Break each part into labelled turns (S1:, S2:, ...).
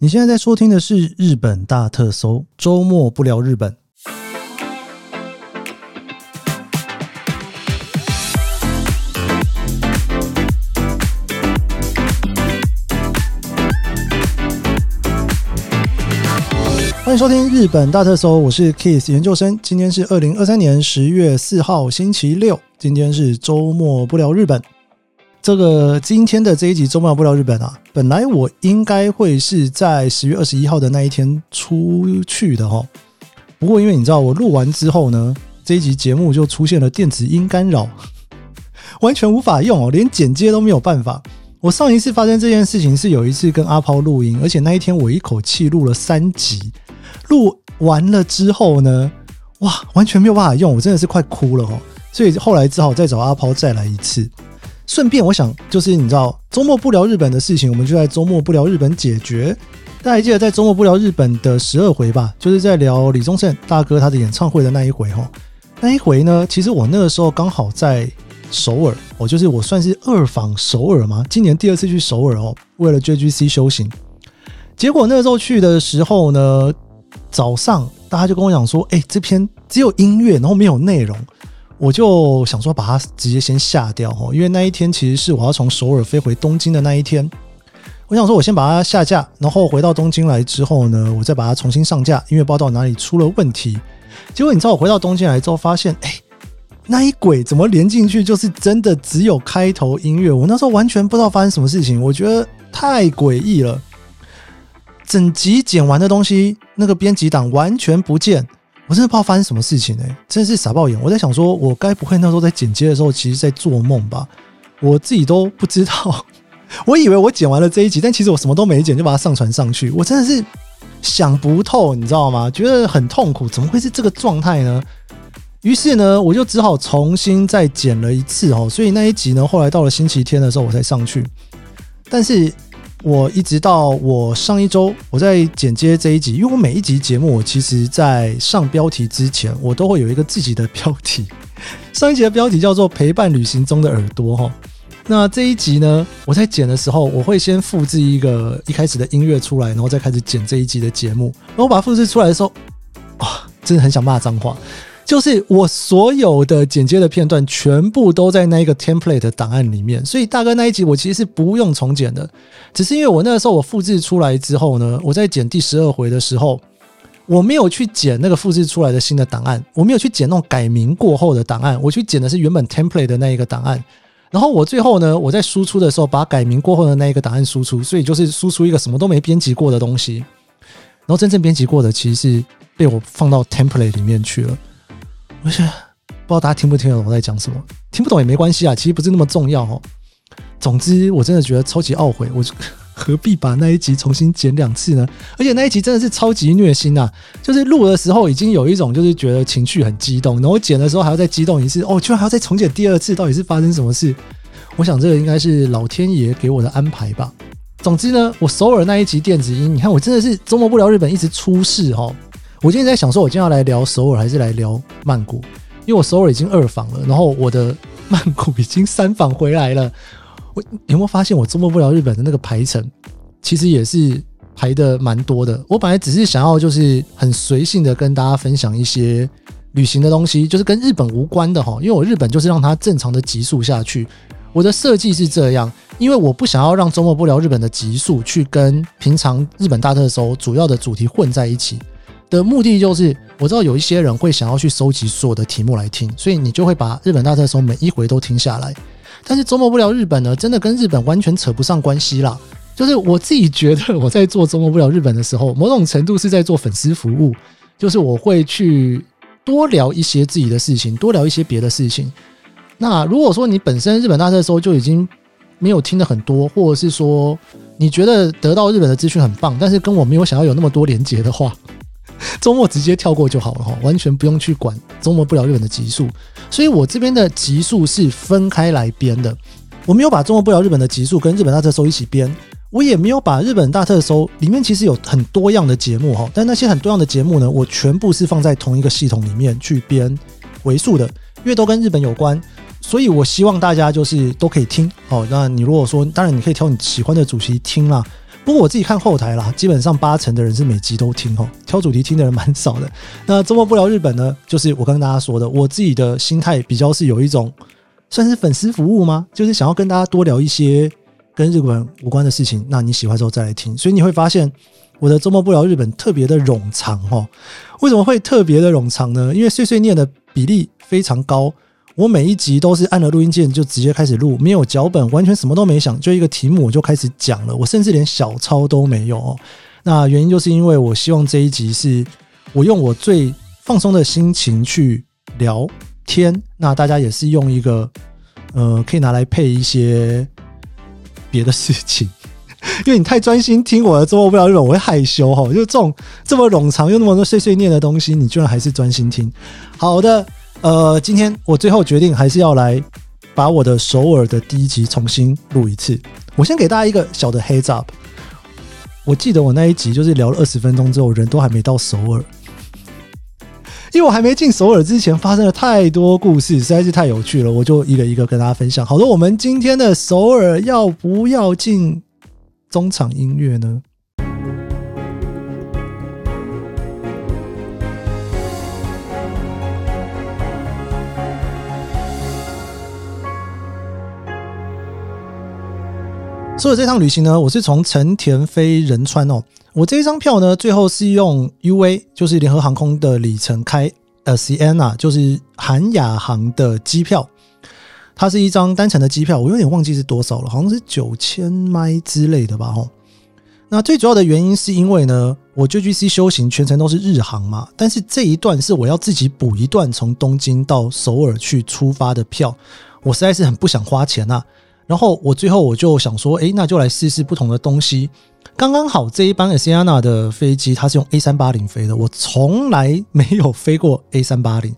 S1: 你现在在收听的是日本大特搜，周末不聊日本。欢迎收听日本大特搜，我是 Kiss 研究生。今天是二零二三年十月四号，星期六。今天是周末不聊日本。这个今天的这一集周末不聊日本啊，本来我应该会是在十月二十一号的那一天出去的哈。不过因为你知道，我录完之后呢，这一集节目就出现了电子音干扰，完全无法用哦，连剪接都没有办法。我上一次发生这件事情是有一次跟阿抛录音，而且那一天我一口气录了三集。录完了之后呢，哇，完全没有办法用，我真的是快哭了哦。所以后来只好再找阿抛再来一次。顺便我想，就是你知道，周末不聊日本的事情，我们就在周末不聊日本解决。大家还记得在周末不聊日本的十二回吧？就是在聊李宗盛大哥他的演唱会的那一回哈。那一回呢，其实我那个时候刚好在首尔，我就是我算是二访首尔嘛，今年第二次去首尔哦，为了 JGC 修行。结果那个时候去的时候呢。早上大家就跟我讲说：“哎，这篇只有音乐，然后没有内容。”我就想说把它直接先下掉哈，因为那一天其实是我要从首尔飞回东京的那一天。我想说我先把它下架，然后回到东京来之后呢，我再把它重新上架，因为不知道哪里出了问题。结果你知道我回到东京来之后，发现哎，那一轨怎么连进去就是真的只有开头音乐？我那时候完全不知道发生什么事情，我觉得太诡异了。整集剪完的东西，那个编辑档完全不见，我真的不知道发生什么事情哎，真的是傻爆眼。我在想说，我该不会那时候在剪接的时候，其实在做梦吧？我自己都不知道。我以为我剪完了这一集，但其实我什么都没剪，就把它上传上去。我真的是想不透，你知道吗？觉得很痛苦，怎么会是这个状态呢？于是呢，我就只好重新再剪了一次哦。所以那一集呢，后来到了星期天的时候，我才上去。但是。我一直到我上一周我在剪接这一集，因为我每一集节目，我其实在上标题之前，我都会有一个自己的标题。上一集的标题叫做《陪伴旅行中的耳朵》哈。那这一集呢，我在剪的时候，我会先复制一个一开始的音乐出来，然后再开始剪这一集的节目。然后我把它复制出来的时候，哇，真的很想骂脏话。就是我所有的剪接的片段全部都在那一个 template 的档案里面，所以大哥那一集我其实是不用重剪的，只是因为我那个时候我复制出来之后呢，我在剪第十二回的时候，我没有去剪那个复制出来的新的档案，我没有去剪那种改名过后的档案，我去剪的是原本 template 的那一个档案，然后我最后呢，我在输出的时候把改名过后的那一个档案输出，所以就是输出一个什么都没编辑过的东西，然后真正编辑过的其实是被我放到 template 里面去了。我是不知道大家听不听得懂我在讲什么，听不懂也没关系啊，其实不是那么重要哦。总之，我真的觉得超级懊悔，我 何必把那一集重新剪两次呢？而且那一集真的是超级虐心啊！就是录的时候已经有一种就是觉得情绪很激动，然后剪的时候还要再激动一次，哦，居然还要再重剪第二次，到底是发生什么事？我想这个应该是老天爷给我的安排吧。总之呢，我首尔那一集电子音，你看我真的是周末不聊日本，一直出事哦。我今天在想说，我今天要来聊首尔还是来聊曼谷？因为我首尔已经二访了，然后我的曼谷已经三访回来了。我有没有发现，我周末不聊日本的那个排程，其实也是排的蛮多的。我本来只是想要就是很随性的跟大家分享一些旅行的东西，就是跟日本无关的哈。因为我日本就是让它正常的急速下去。我的设计是这样，因为我不想要让周末不聊日本的急速去跟平常日本大特搜主要的主题混在一起。的目的就是，我知道有一些人会想要去收集所有的题目来听，所以你就会把日本大特搜每一回都听下来。但是周末不聊日本呢，真的跟日本完全扯不上关系啦。就是我自己觉得，我在做周末不聊日本的时候，某种程度是在做粉丝服务，就是我会去多聊一些自己的事情，多聊一些别的事情。那如果说你本身日本大特搜就已经没有听的很多，或者是说你觉得得到日本的资讯很棒，但是跟我没有想要有那么多连接的话，周末直接跳过就好了哈，完全不用去管周末不聊日本的集数。所以我这边的集数是分开来编的，我没有把周末不聊日本的集数跟日本大特搜一起编，我也没有把日本大特搜里面其实有很多样的节目哈，但那些很多样的节目呢，我全部是放在同一个系统里面去编为数的，因为都跟日本有关，所以我希望大家就是都可以听哦。那你如果说，当然你可以挑你喜欢的主题听啦。不过我自己看后台啦，基本上八成的人是每集都听哦，挑主题听的人蛮少的。那周末不聊日本呢，就是我刚跟大家说的，我自己的心态比较是有一种算是粉丝服务吗？就是想要跟大家多聊一些跟日本无关的事情。那你喜欢之后再来听，所以你会发现我的周末不聊日本特别的冗长哦。为什么会特别的冗长呢？因为碎碎念的比例非常高。我每一集都是按了录音键就直接开始录，没有脚本，完全什么都没想，就一个题目我就开始讲了。我甚至连小抄都没有。那原因就是因为我希望这一集是我用我最放松的心情去聊天，那大家也是用一个呃可以拿来配一些别的事情，因为你太专心听我的周末不了日本，我会害羞哈。就这种这么冗长又那么多碎碎念的东西，你居然还是专心听。好的。呃，今天我最后决定还是要来把我的首尔的第一集重新录一次。我先给大家一个小的 heads up。我记得我那一集就是聊了二十分钟之后，人都还没到首尔，因为我还没进首尔之前发生了太多故事，实在是太有趣了，我就一个一个跟大家分享。好的，我们今天的首尔要不要进中场音乐呢？所以这趟旅行呢，我是从成田飞仁川哦。我这一张票呢，最后是用 UA，就是联合航空的里程开 SCN 啊就是韩亚航的机票。它是一张单程的机票，我有点忘记是多少了，好像是九千麦之类的吧吼。那最主要的原因是因为呢，我 JGC 修行全程都是日航嘛，但是这一段是我要自己补一段从东京到首尔去出发的票，我实在是很不想花钱呐。然后我最后我就想说，哎，那就来试试不同的东西。刚刚好这一班 Asiana 的飞机，它是用 A 三八零飞的，我从来没有飞过 A 三八零，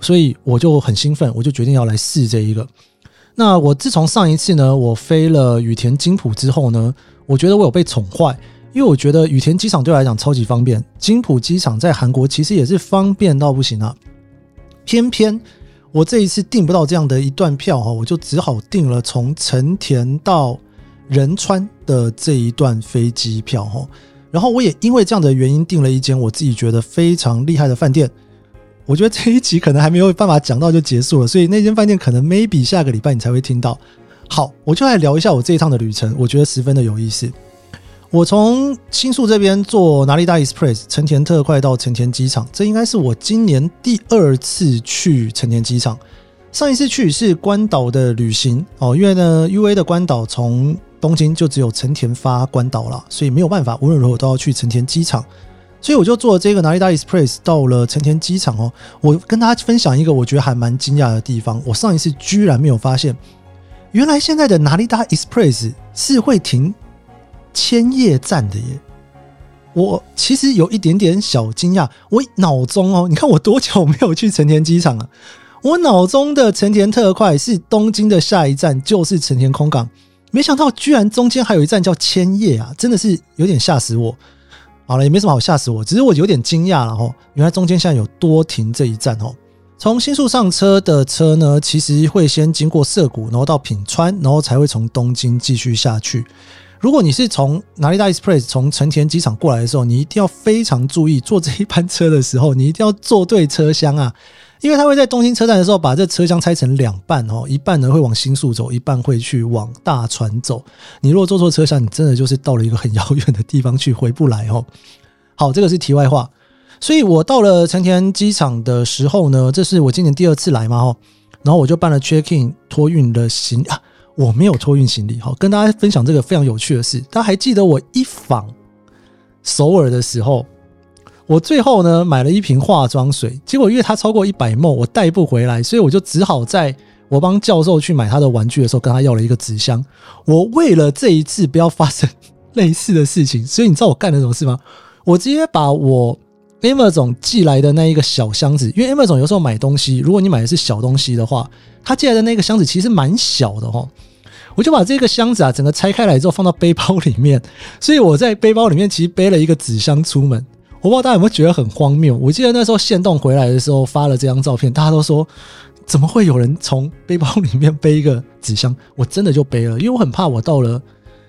S1: 所以我就很兴奋，我就决定要来试这一个。那我自从上一次呢，我飞了羽田金浦之后呢，我觉得我有被宠坏，因为我觉得羽田机场对我来讲超级方便，金浦机场在韩国其实也是方便到不行啊，偏偏。我这一次订不到这样的一段票哈，我就只好订了从成田到仁川的这一段飞机票哈。然后我也因为这样的原因订了一间我自己觉得非常厉害的饭店。我觉得这一集可能还没有办法讲到就结束了，所以那间饭店可能 maybe 下个礼拜你才会听到。好，我就来聊一下我这一趟的旅程，我觉得十分的有意思。我从新宿这边坐哪里大 Express 成田特快到成田机场，这应该是我今年第二次去成田机场。上一次去是关岛的旅行哦，因为呢 UA 的关岛从东京就只有成田发关岛了，所以没有办法，无论如何都要去成田机场。所以我就坐这个哪里大 Express 到了成田机场哦。我跟大家分享一个我觉得还蛮惊讶的地方，我上一次居然没有发现，原来现在的哪里大 Express 是会停。千叶站的耶，我其实有一点点小惊讶。我脑中哦，你看我多久没有去成田机场了？我脑中的成田特快是东京的下一站就是成田空港，没想到居然中间还有一站叫千叶啊！真的是有点吓死我。好了，也没什么好吓死我，只是我有点惊讶了哈。原来中间现在有多停这一站哦。从新宿上车的车呢，其实会先经过涩谷，然后到品川，然后才会从东京继续下去。如果你是从哪里大 Express 从成田机场过来的时候，你一定要非常注意坐这一班车的时候，你一定要坐对车厢啊，因为他会在东京车站的时候把这车厢拆成两半哦，一半呢会往新宿走，一半会去往大船走。你如果坐错车厢，你真的就是到了一个很遥远的地方去，回不来哦。好，这个是题外话。所以我到了成田机场的时候呢，这是我今年第二次来嘛哦，然后我就办了 check in 托运的行啊。我没有托运行李，好跟大家分享这个非常有趣的事。大家还记得我一访首尔的时候，我最后呢买了一瓶化妆水，结果因为它超过一百沫，我带不回来，所以我就只好在我帮教授去买他的玩具的时候，跟他要了一个纸箱。我为了这一次不要发生 类似的事情，所以你知道我干了什么事吗？我直接把我 Emma 总寄来的那一个小箱子，因为 Emma 总有时候买东西，如果你买的是小东西的话。他寄来的那个箱子其实蛮小的哦，我就把这个箱子啊整个拆开来之后放到背包里面，所以我在背包里面其实背了一个纸箱出门。我不知道大家有没有觉得很荒谬？我记得那时候线动回来的时候发了这张照片，大家都说怎么会有人从背包里面背一个纸箱？我真的就背了，因为我很怕我到了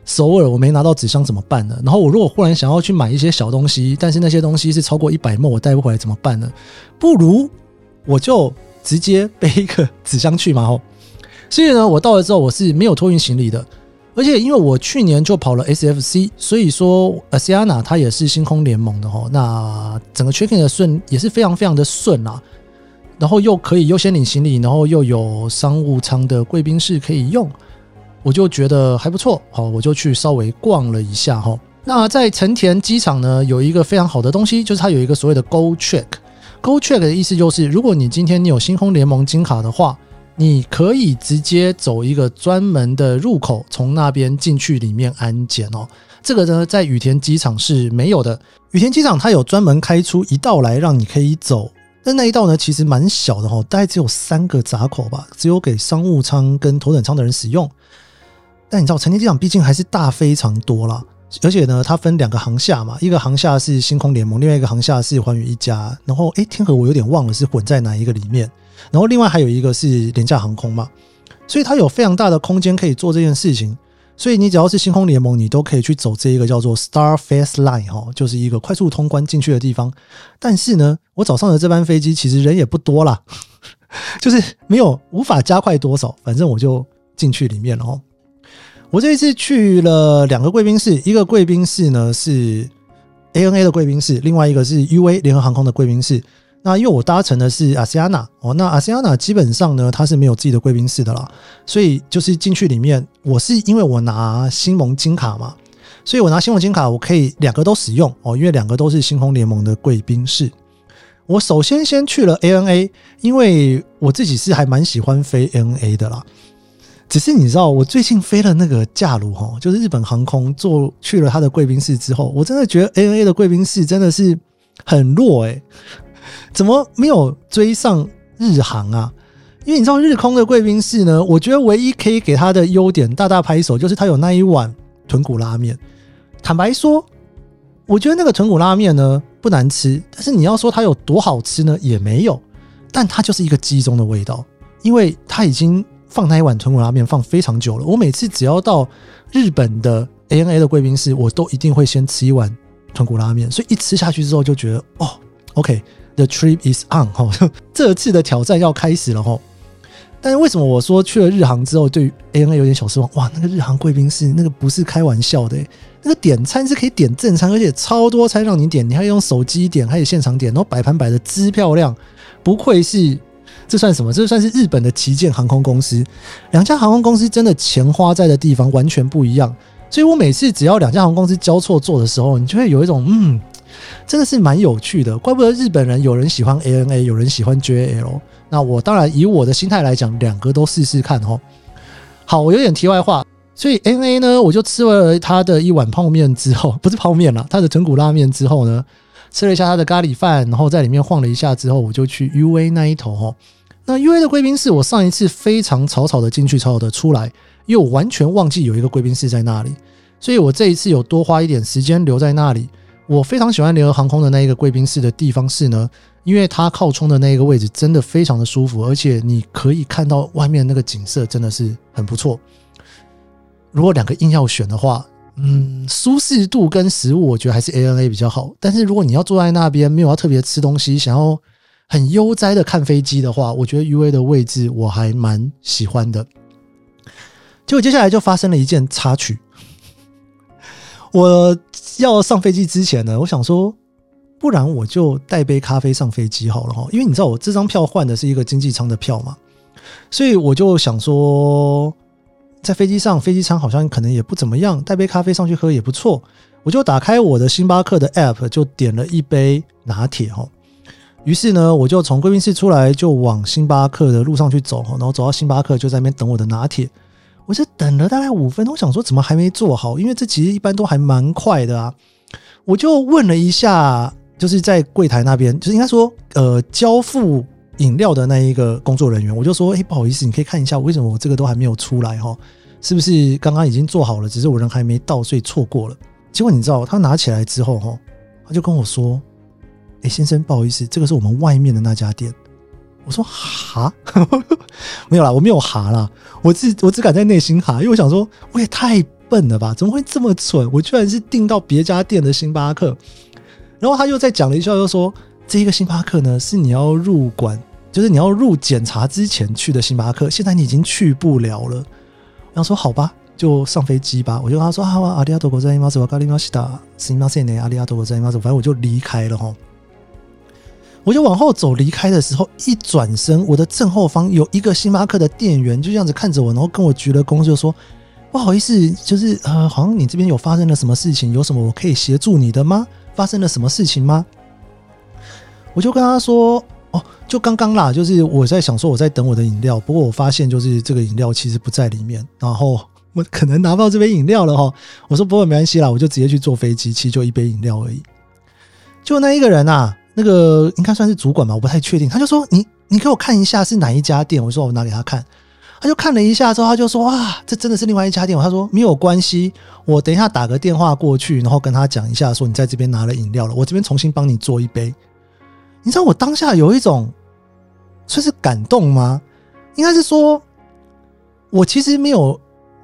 S1: 首尔我没拿到纸箱怎么办呢？然后我如果忽然想要去买一些小东西，但是那些东西是超过一百墨，我带不回来怎么办呢？不如我就直接背一个纸箱去嘛吼。所以呢，我到了之后我是没有托运行李的。而且因为我去年就跑了 SFC，所以说 Asiana 它也是星空联盟的吼，那整个 checking 的顺也是非常非常的顺啊，然后又可以优先领行李，然后又有商务舱的贵宾室可以用，我就觉得还不错，好，我就去稍微逛了一下哈。那在成田机场呢，有一个非常好的东西，就是它有一个所谓的 Go Check，Go Check 的意思就是，如果你今天你有星空联盟金卡的话。你可以直接走一个专门的入口，从那边进去里面安检哦。这个呢，在羽田机场是没有的。羽田机场它有专门开出一道来让你可以走，但那一道呢，其实蛮小的哈，大概只有三个闸口吧，只有给商务舱跟头等舱的人使用。但你知道，成田机场毕竟还是大非常多啦，而且呢，它分两个航厦嘛，一个航厦是星空联盟，另外一个航厦是寰宇一家。然后，诶，天河我有点忘了是混在哪一个里面。然后另外还有一个是廉价航空嘛，所以它有非常大的空间可以做这件事情。所以你只要是星空联盟，你都可以去走这一个叫做 Star Face Line 哈，就是一个快速通关进去的地方。但是呢，我早上的这班飞机其实人也不多啦，就是没有无法加快多少，反正我就进去里面了哦。我这一次去了两个贵宾室，一个贵宾室呢是 ANA 的贵宾室，另外一个是 UA 联合航空的贵宾室。那因为我搭乘的是阿西亚纳哦，那阿西亚纳基本上呢，它是没有自己的贵宾室的啦，所以就是进去里面，我是因为我拿星盟金卡嘛，所以我拿星盟金卡，我可以两个都使用哦，因为两个都是星空联盟的贵宾室。我首先先去了 ANA，因为我自己是还蛮喜欢飞 ANA 的啦，只是你知道，我最近飞了那个驾卢哈，就是日本航空坐去了他的贵宾室之后，我真的觉得 ANA 的贵宾室真的是很弱诶。怎么没有追上日航啊？因为你知道日空的贵宾室呢，我觉得唯一可以给他的优点大大拍手，就是他有那一碗豚骨拉面。坦白说，我觉得那个豚骨拉面呢不难吃，但是你要说它有多好吃呢，也没有。但它就是一个鸡中的味道，因为它已经放那一碗豚骨拉面放非常久了。我每次只要到日本的 ANA 的贵宾室，我都一定会先吃一碗豚骨拉面，所以一吃下去之后就觉得哦，OK。The trip is on 哈，这次的挑战要开始了哈。但是为什么我说去了日航之后，对 ANA 有点小失望？哇，那个日航贵宾室那个不是开玩笑的，那个点餐是可以点正餐，而且超多餐让你点，你还用手机点，还有现场点，然后摆盘摆的之漂亮，不愧是这算什么？这算是日本的旗舰航空公司。两家航空公司真的钱花在的地方完全不一样，所以我每次只要两家航空公司交错坐的时候，你就会有一种嗯。真的是蛮有趣的，怪不得日本人有人喜欢 ANA，有人喜欢 JAL。那我当然以我的心态来讲，两个都试试看哦。好，我有点题外话，所以 ANA 呢，我就吃了他的一碗泡面之后，不是泡面了，他的豚骨拉面之后呢，吃了一下他的咖喱饭，然后在里面晃了一下之后，我就去 UA 那一头哦。那 UA 的贵宾室，我上一次非常草草的进去，草草的出来，又完全忘记有一个贵宾室在那里，所以我这一次有多花一点时间留在那里。我非常喜欢联合航空的那一个贵宾室的地方是呢，因为它靠窗的那一个位置真的非常的舒服，而且你可以看到外面那个景色真的是很不错。如果两个硬要选的话，嗯，舒适度跟食物我觉得还是 ANA 比较好。但是如果你要坐在那边没有要特别吃东西，想要很悠哉的看飞机的话，我觉得 UA 的位置我还蛮喜欢的。结果接下来就发生了一件插曲，我。要上飞机之前呢，我想说，不然我就带杯咖啡上飞机好了哈。因为你知道我这张票换的是一个经济舱的票嘛，所以我就想说，在飞机上飞机舱好像可能也不怎么样，带杯咖啡上去喝也不错。我就打开我的星巴克的 app，就点了一杯拿铁哈。于是呢，我就从贵宾室出来，就往星巴克的路上去走然后走到星巴克，就在那边等我的拿铁。我就等了大概五分钟，想说怎么还没做好？因为这其实一般都还蛮快的啊。我就问了一下，就是在柜台那边，就是应该说，呃，交付饮料的那一个工作人员，我就说，哎，不好意思，你可以看一下，为什么我这个都还没有出来哈？是不是刚刚已经做好了，只是我人还没到，所以错过了？结果你知道，他拿起来之后哈，他就跟我说，哎，先生，不好意思，这个是我们外面的那家店。我说哈，没有啦，我没有哈啦，我只我只敢在内心哈，因为我想说我也太笨了吧？怎么会这么蠢？我居然是订到别家店的星巴克。然后他又再讲了一下，又说这一个星巴克呢是你要入馆，就是你要入检查之前去的星巴克，现在你已经去不了了。然后说好吧，就上飞机吧。我就跟他说啊，阿里阿多国在伊马斯瓦咖喱马西达，是伊马塞内阿里阿多国在伊马斯，反正我就离开了哈。我就往后走，离开的时候一转身，我的正后方有一个星巴克的店员就这样子看着我，然后跟我鞠了躬，就说：“不好意思，就是呃，好像你这边有发生了什么事情，有什么我可以协助你的吗？发生了什么事情吗？”我就跟他说：“哦，就刚刚啦，就是我在想说我在等我的饮料，不过我发现就是这个饮料其实不在里面，然后我可能拿不到这杯饮料了哈。”我说：“不过没关系啦，我就直接去坐飞机，其实就一杯饮料而已。”就那一个人啊。那个应该算是主管吧，我不太确定。他就说：“你你给我看一下是哪一家店。”我说：“我拿给他看。”他就看了一下之后，他就说：“哇，这真的是另外一家店。”他说：“没有关系，我等一下打个电话过去，然后跟他讲一下，说你在这边拿了饮料了，我这边重新帮你做一杯。”你知道我当下有一种算是感动吗？应该是说，我其实没有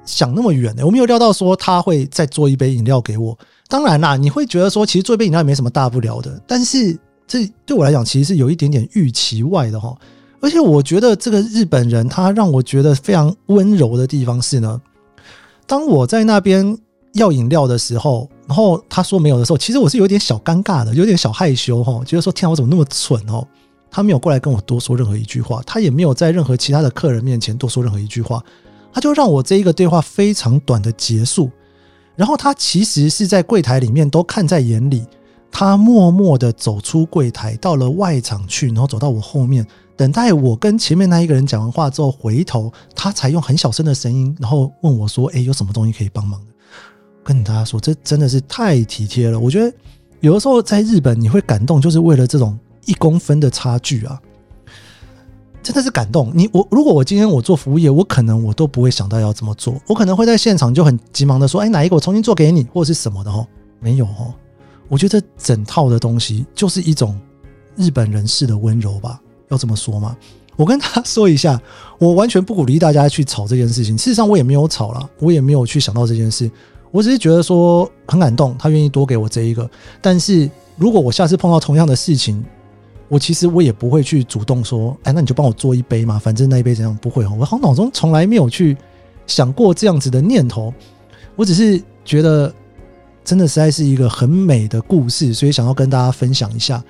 S1: 想那么远的，我没有料到说他会再做一杯饮料给我。当然啦，你会觉得说，其实做一杯饮料也没什么大不了的，但是。这对我来讲，其实是有一点点预期外的哈。而且我觉得这个日本人他让我觉得非常温柔的地方是呢，当我在那边要饮料的时候，然后他说没有的时候，其实我是有点小尴尬的，有点小害羞哈，觉得说天啊，我怎么那么蠢哦？他没有过来跟我多说任何一句话，他也没有在任何其他的客人面前多说任何一句话，他就让我这一个对话非常短的结束。然后他其实是在柜台里面都看在眼里。他默默的走出柜台，到了外场去，然后走到我后面，等待我跟前面那一个人讲完话之后，回头，他才用很小声的声音，然后问我说：“哎，有什么东西可以帮忙的？”跟大家说，这真的是太体贴了。我觉得有的时候在日本，你会感动，就是为了这种一公分的差距啊，真的是感动。你我如果我今天我做服务业，我可能我都不会想到要这么做，我可能会在现场就很急忙的说：“哎，哪一个我重新做给你，或者是什么的？”哦，没有哦。我觉得整套的东西就是一种日本人士的温柔吧，要这么说吗？我跟他说一下，我完全不鼓励大家去吵这件事情。事实上，我也没有吵了，我也没有去想到这件事。我只是觉得说很感动，他愿意多给我这一个。但是如果我下次碰到同样的事情，我其实我也不会去主动说，哎，那你就帮我做一杯嘛，反正那一杯怎样不会哦。我好像脑中从来没有去想过这样子的念头，我只是觉得。真的实在是一个很美的故事，所以想要跟大家分享一下。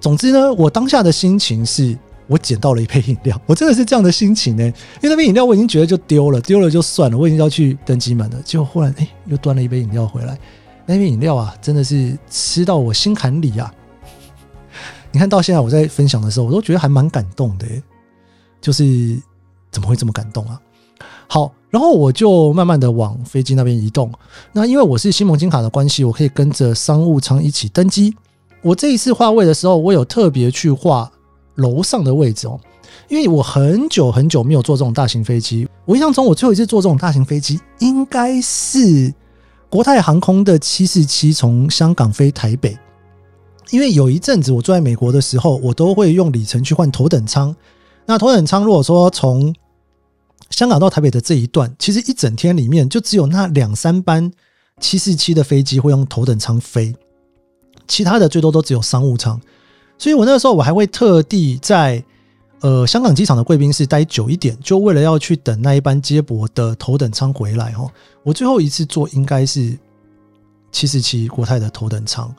S1: 总之呢，我当下的心情是我捡到了一杯饮料，我真的是这样的心情呢。因为那杯饮料我已经觉得就丢了，丢了就算了，我已经要去登机门了。结果忽然哎，又端了一杯饮料回来。那杯饮料啊，真的是吃到我心坎里啊！你看到现在我在分享的时候，我都觉得还蛮感动的。就是怎么会这么感动啊？好。然后我就慢慢的往飞机那边移动。那因为我是新盟金卡的关系，我可以跟着商务舱一起登机。我这一次画位的时候，我有特别去画楼上的位置哦，因为我很久很久没有坐这种大型飞机。我印象中，我最后一次坐这种大型飞机，应该是国泰航空的七四七从香港飞台北。因为有一阵子我住在美国的时候，我都会用里程去换头等舱。那头等舱如果说从香港到台北的这一段，其实一整天里面就只有那两三班七四七的飞机会用头等舱飞，其他的最多都只有商务舱。所以我那个时候我还会特地在呃香港机场的贵宾室待久一点，就为了要去等那一班接驳的头等舱回来哈。我最后一次坐应该是七十七国泰的头等舱，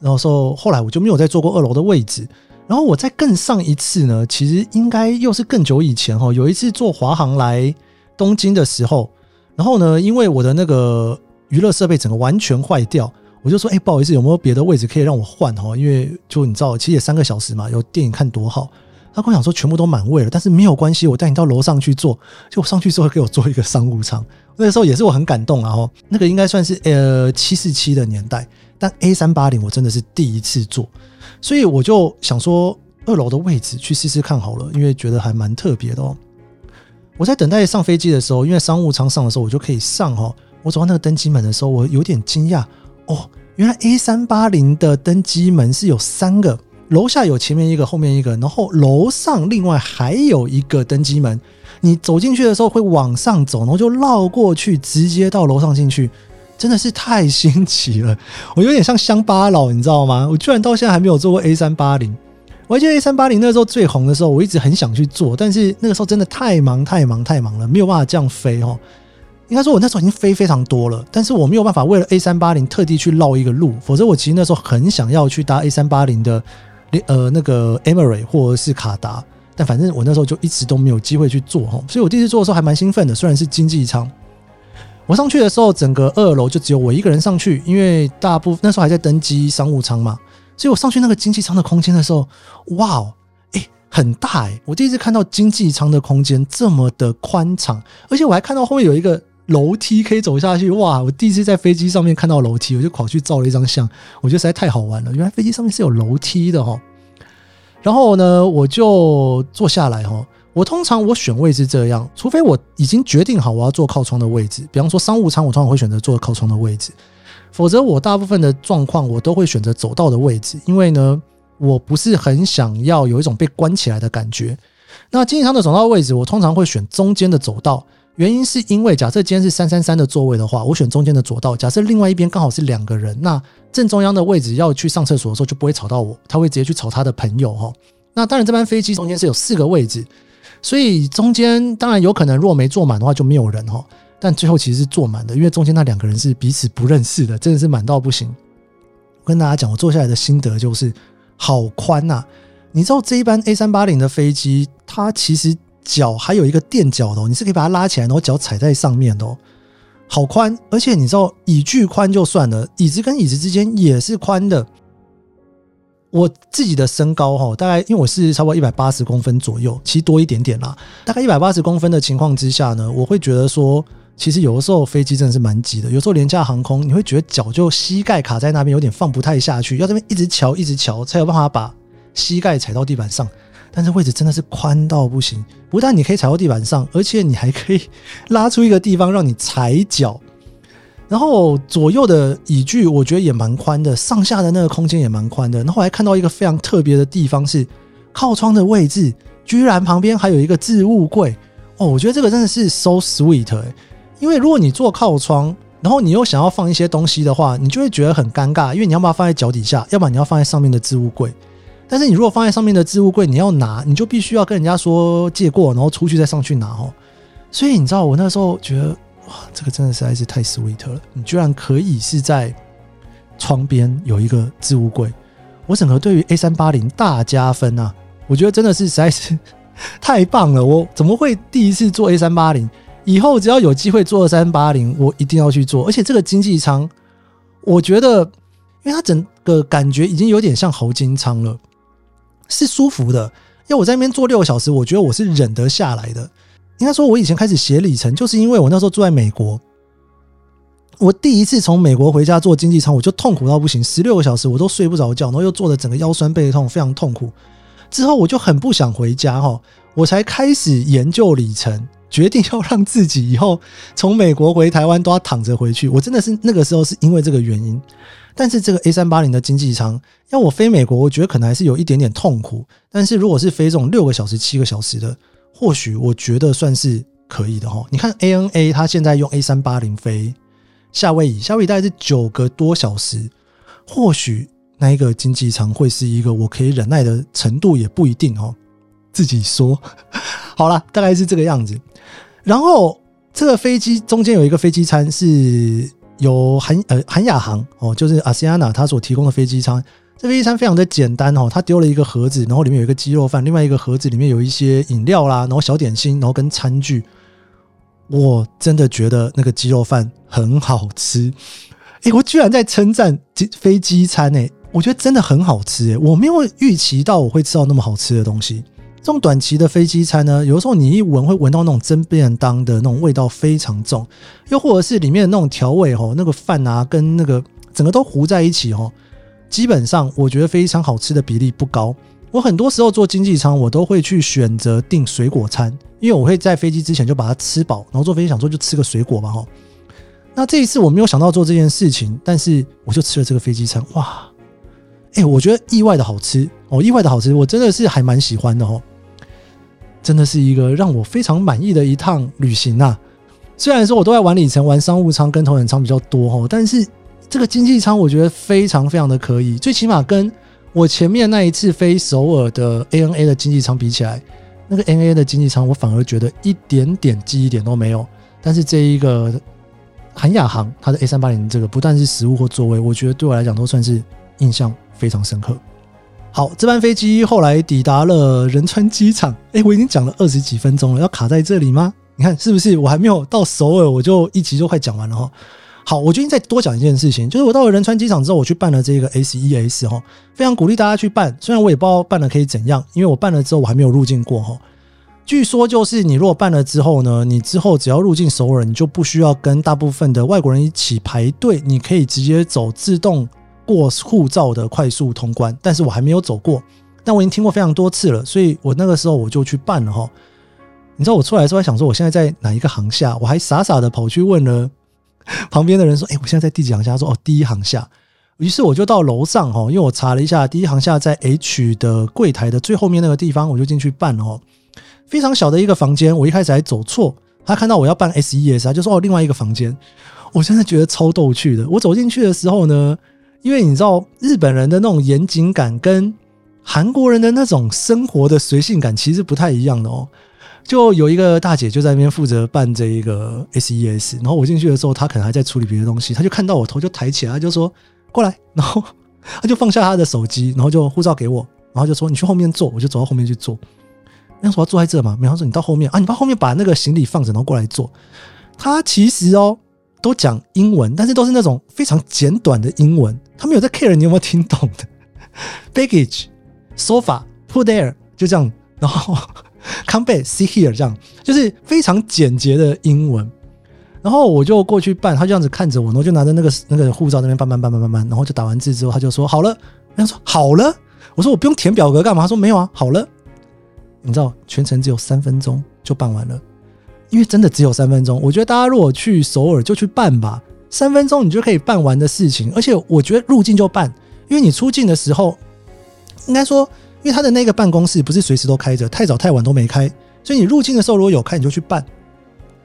S1: 然后说后来我就没有再坐过二楼的位置。然后我再更上一次呢，其实应该又是更久以前哈。有一次坐华航来东京的时候，然后呢，因为我的那个娱乐设备整个完全坏掉，我就说：“哎，不好意思，有没有别的位置可以让我换哈？”因为就你知道，其实也三个小时嘛，有电影看多好。他跟我讲说全部都满位了，但是没有关系，我带你到楼上去坐。就我上去之后给我做一个商务舱，那个时候也是我很感动啊哈。那个应该算是呃七四七的年代，但 A 三八零我真的是第一次坐。所以我就想说，二楼的位置去试试看好了，因为觉得还蛮特别的哦。我在等待上飞机的时候，因为商务舱上的时候我就可以上哈。我走到那个登机门的时候，我有点惊讶哦，原来 A 三八零的登机门是有三个，楼下有前面一个，后面一个，然后楼上另外还有一个登机门。你走进去的时候会往上走，然后就绕过去，直接到楼上进去，真的是太新奇了。我有点像乡巴佬，你知道吗？我居然到现在还没有坐过 A 三八零。我还记得 A 三八零那时候最红的时候，我一直很想去坐，但是那个时候真的太忙太忙太忙了，没有办法这样飞哦。应该说，我那时候已经飞非常多了，但是我没有办法为了 A 三八零特地去绕一个路，否则我其实那时候很想要去搭 A 三八零的，呃，那个 Emery 或是卡达，但反正我那时候就一直都没有机会去坐哈，所以我第一次坐的时候还蛮兴奋的，虽然是经济舱。我上去的时候，整个二楼就只有我一个人上去，因为大部分那时候还在登机商务舱嘛，所以我上去那个经济舱的空间的时候，哇哦，哎，很大哎，我第一次看到经济舱的空间这么的宽敞，而且我还看到后面有一个。楼梯可以走下去，哇！我第一次在飞机上面看到楼梯，我就跑去照了一张相，我觉得实在太好玩了。原来飞机上面是有楼梯的哈。然后呢，我就坐下来哈。我通常我选位是这样，除非我已经决定好我要坐靠窗的位置，比方说商务舱，我通常会选择坐靠窗的位置。否则，我大部分的状况我都会选择走道的位置，因为呢，我不是很想要有一种被关起来的感觉。那经济舱的走道位置，我通常会选中间的走道。原因是因为，假设今天是三三三的座位的话，我选中间的左道。假设另外一边刚好是两个人，那正中央的位置要去上厕所的时候就不会吵到我，他会直接去吵他的朋友哈。那当然，这班飞机中间是有四个位置，所以中间当然有可能如果没坐满的话就没有人哈。但最后其实是坐满的，因为中间那两个人是彼此不认识的，真的是满到不行。我跟大家讲，我坐下来的心得就是好宽呐！你知道这一班 A 三八零的飞机，它其实。脚还有一个垫脚的，你是可以把它拉起来，然后脚踩在上面的，好宽。而且你知道，椅距宽就算了，椅子跟椅子之间也是宽的。我自己的身高哈，大概因为我是差不多一百八十公分左右，其实多一点点啦。大概一百八十公分的情况之下呢，我会觉得说，其实有的时候飞机真的是蛮挤的。有时候廉价航空，你会觉得脚就膝盖卡在那边，有点放不太下去，要这边一直瞧一直瞧，才有办法把膝盖踩到地板上。但是位置真的是宽到不行，不但你可以踩到地板上，而且你还可以拉出一个地方让你踩脚。然后左右的椅距我觉得也蛮宽的，上下的那个空间也蛮宽的。然后我还看到一个非常特别的地方是靠窗的位置，居然旁边还有一个置物柜。哦，我觉得这个真的是 so sweet，因为如果你坐靠窗，然后你又想要放一些东西的话，你就会觉得很尴尬，因为你要把它放在脚底下，要不然你要放在上面的置物柜。但是你如果放在上面的置物柜，你要拿，你就必须要跟人家说借过，然后出去再上去拿哦。所以你知道，我那时候觉得，哇，这个真的实在是太 sweet 了。你居然可以是在窗边有一个置物柜，我整个对于 A 三八零大加分啊！我觉得真的是实在是太棒了。我怎么会第一次坐 A 三八零？以后只要有机会坐二三八零，我一定要去坐。而且这个经济舱，我觉得，因为它整个感觉已经有点像豪金舱了。是舒服的，因为我在那边坐六个小时，我觉得我是忍得下来的。应该说，我以前开始写里程，就是因为我那时候住在美国，我第一次从美国回家坐经济舱，我就痛苦到不行，十六个小时我都睡不着觉，然后又坐的整个腰酸背痛，非常痛苦。之后我就很不想回家哈，我才开始研究里程，决定要让自己以后从美国回台湾都要躺着回去。我真的是那个时候是因为这个原因。但是这个 A 三八零的经济舱要我飞美国，我觉得可能还是有一点点痛苦。但是如果是飞这种六个小时、七个小时的，或许我觉得算是可以的哈。你看 ANA 它现在用 A 三八零飞夏威夷，夏威夷大概是九个多小时，或许那一个经济舱会是一个我可以忍耐的程度，也不一定哦。自己说 好了，大概是这个样子。然后这个飞机中间有一个飞机餐是。有韩呃韩亚航哦，就是阿西安娜他所提供的飞机餐，这飞机餐非常的简单哦，他丢了一个盒子，然后里面有一个鸡肉饭，另外一个盒子里面有一些饮料啦，然后小点心，然后跟餐具。我真的觉得那个鸡肉饭很好吃，诶，我居然在称赞机飞机餐诶，我觉得真的很好吃诶，我没有预期到我会吃到那么好吃的东西。这种短期的飞机餐呢，有的时候你一闻会闻到那种真便当的那种味道非常重，又或者是里面的那种调味哦，那个饭啊跟那个整个都糊在一起哦，基本上我觉得非常好吃的比例不高。我很多时候坐经济舱，我都会去选择订水果餐，因为我会在飞机之前就把它吃饱，然后坐飞机想说就吃个水果吧哈。那这一次我没有想到做这件事情，但是我就吃了这个飞机餐，哇，哎，我觉得意外的好吃哦，意外的好吃，我真的是还蛮喜欢的哦。真的是一个让我非常满意的一趟旅行啊！虽然说我都在玩里程、玩商务舱跟头等舱比较多哈，但是这个经济舱我觉得非常非常的可以，最起码跟我前面那一次飞首尔的 ANA 的经济舱比起来，那个 ANA 的经济舱我反而觉得一点点记忆点都没有。但是这一个韩亚航它的 A 三八零这个不但是食物或座位，我觉得对我来讲都算是印象非常深刻。好，这班飞机后来抵达了仁川机场。哎，我已经讲了二十几分钟了，要卡在这里吗？你看是不是？我还没有到首尔，我就一集就快讲完了哈。好，我决定再多讲一件事情，就是我到了仁川机场之后，我去办了这个 S E S 哈，非常鼓励大家去办。虽然我也不知道办了可以怎样，因为我办了之后我还没有入境过哈。据说就是你如果办了之后呢，你之后只要入境首尔，你就不需要跟大部分的外国人一起排队，你可以直接走自动。过护照的快速通关，但是我还没有走过，但我已经听过非常多次了，所以我那个时候我就去办了哈。你知道我出来之后想说我现在在哪一个航下，我还傻傻的跑去问了 旁边的人说：“哎，我现在在第几航厦？”说：“哦，第一航下。”于是我就到楼上哈，因为我查了一下，第一航下在 H 的柜台的最后面那个地方，我就进去办了哦。非常小的一个房间，我一开始还走错，他看到我要办 SES，他就说：“哦，另外一个房间。”我现在觉得超逗趣的。我走进去的时候呢。因为你知道日本人的那种严谨感跟韩国人的那种生活的随性感其实不太一样的哦。就有一个大姐就在那边负责办这一个 SES，然后我进去的时候，她可能还在处理别的东西，她就看到我头就抬起来，她就说过来，然后她就放下她的手机，然后就护照给我，然后就说你去后面坐，我就走到后面去坐。那说要坐在这嘛，然后说你到后面啊，你到后面把那个行李放着，然后过来坐。他其实哦。都讲英文，但是都是那种非常简短的英文。他们有在 care 你有没有听懂的。Baggage, sofa, put there，就这样。然后 come back, see here，这样就是非常简洁的英文。然后我就过去办，他就这样子看着我，然后就拿着那个那个护照那边办办办办办办，然后就打完字之后，他就说好了。他说好了。我说我不用填表格干嘛？他说没有啊，好了。你知道全程只有三分钟就办完了。因为真的只有三分钟，我觉得大家如果去首尔就去办吧，三分钟你就可以办完的事情。而且我觉得入境就办，因为你出境的时候，应该说，因为他的那个办公室不是随时都开着，太早太晚都没开，所以你入境的时候如果有开，你就去办。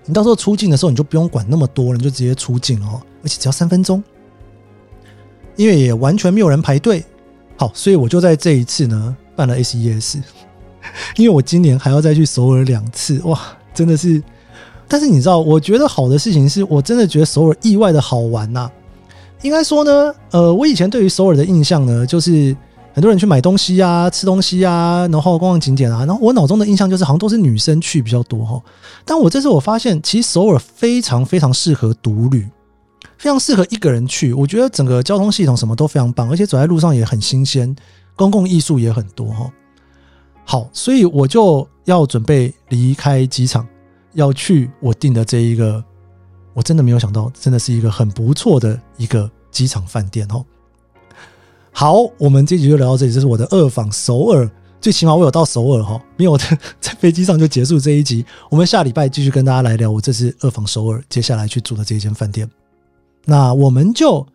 S1: 你到时候出境的时候，你就不用管那么多了，你就直接出境哦，而且只要三分钟，因为也完全没有人排队。好，所以我就在这一次呢办了 SES，因为我今年还要再去首尔两次，哇，真的是。但是你知道，我觉得好的事情是我真的觉得首尔意外的好玩呐。应该说呢，呃，我以前对于首尔的印象呢，就是很多人去买东西啊、吃东西啊，然后逛逛景点啊。然后我脑中的印象就是好像都是女生去比较多哈。但我这次我发现，其实首尔非常非常适合独旅，非常适合一个人去。我觉得整个交通系统什么都非常棒，而且走在路上也很新鲜，公共艺术也很多哈。好，所以我就要准备离开机场。要去我订的这一个，我真的没有想到，真的是一个很不错的一个机场饭店哦。好，我们这集就聊到这里，这是我的二访首尔，最起码我有到首尔哈，没有 在飞机上就结束这一集。我们下礼拜继续跟大家来聊我这次二访首尔，接下来去住的这一间饭店。那我们就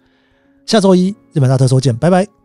S1: 下周一日本大特搜见，拜拜。